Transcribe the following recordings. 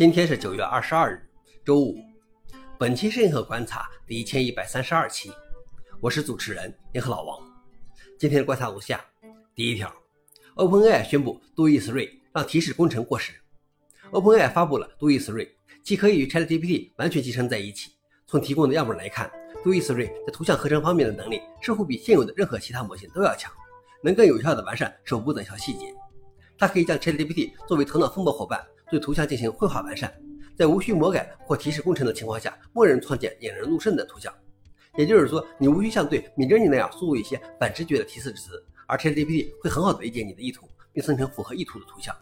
今天是九月二十二日，周五。本期是银河观察第一千一百三十二期，我是主持人银河老王。今天的观察如下：第一条，OpenAI 宣布杜伊斯瑞让提示工程过时。OpenAI 发布了杜伊斯瑞，既可以与 ChatGPT 完全集成在一起。从提供的样本来看，杜伊斯瑞在图像合成方面的能力似乎比现有的任何其他模型都要强，能更有效地完善手部等小细节。它可以将 ChatGPT 作为头脑风暴伙伴。对图像进行绘画完善，在无需魔改或提示工程的情况下，默认创建引人入胜的图像。也就是说，你无需像对 Midjourney 那样输入一些反直觉的提示词，而 ChatGPT 会很好的理解你的意图，并生成符合意图的图像。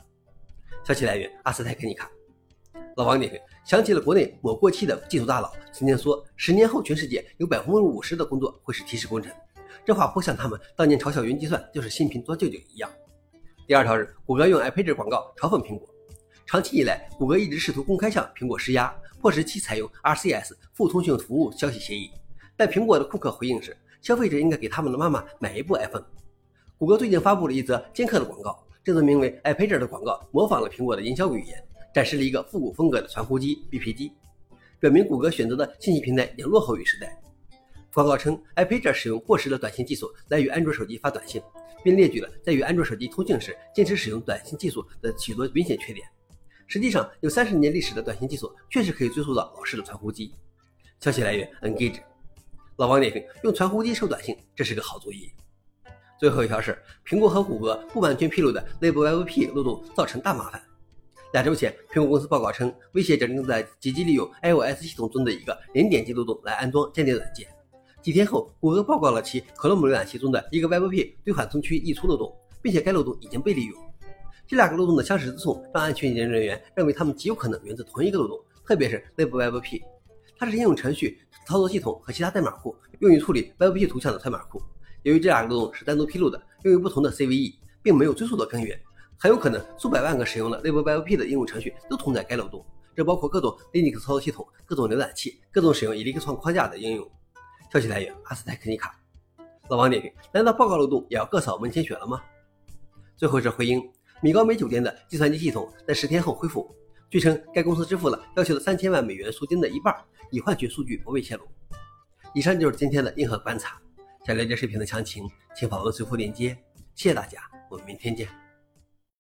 消息来源：阿斯泰克尼卡。老王点评：想起了国内某过气的技术大佬曾经说，十年后全世界有百分之五十的工作会是提示工程。这话颇像他们当年嘲笑云计算就是新瓶装旧酒一样。第二条是，谷歌用 iPad 广告嘲讽苹果。长期以来，谷歌一直试图公开向苹果施压，迫使其采用 RCS 副通讯服务消息协议。但苹果的库克回应是，消费者应该给他们的妈妈买一部 iPhone。谷歌最近发布了一则尖刻的广告，这则名为 iPager 的广告模仿了苹果的营销语言，展示了一个复古风格的传呼机 BP 机，表明谷歌选择的信息平台已经落后于时代。广告称，iPager 使用过时的短信技术来与安卓手机发短信，并列举了在与安卓手机通信时坚持使用短信技术的许多明显缺点。实际上，有三十年历史的短信技术确实可以追溯到老式的传呼机。消息来源：Engage。老王点评：用传呼机收短信，这是个好主意。最后一条是，苹果和谷歌不完全披露的 LibWebP 漏洞造成大麻烦。两周前，苹果公司报告称，威胁者正在积极利用 iOS 系统中的一个零点击漏洞来安装间谍软件。几天后，谷歌报告了其 Chrome 浏览器中的一个 WebP 对缓冲区溢出漏洞，并且该漏洞已经被利用。这两个漏洞的相识之处，让安全研究人员认为它们极有可能源自同一个漏洞，特别是内部 WebP，它是应用程序、操作系统和其他代码库用于处理 WebP 图像的代码库。由于这两个漏洞是单独披露的，用于不同的 CVE，并没有追溯的根源，很有可能数百万个使用了内部 WebP 的应用程序都同在该漏洞。这包括各种 Linux 操作系统、各种浏览器、各种使用 Elixir 框架的应用。消息来源：阿斯泰克尼卡。老王点评：难道报告漏洞也要各扫门前雪了吗？最后是回应。米高梅酒店的计算机系统在十天后恢复。据称，该公司支付了要求的三千万美元赎金的一半，以换取数据不被泄露。以上就是今天的硬核观察。想了解视频的详情，请访问随后链接。谢谢大家，我们明天见。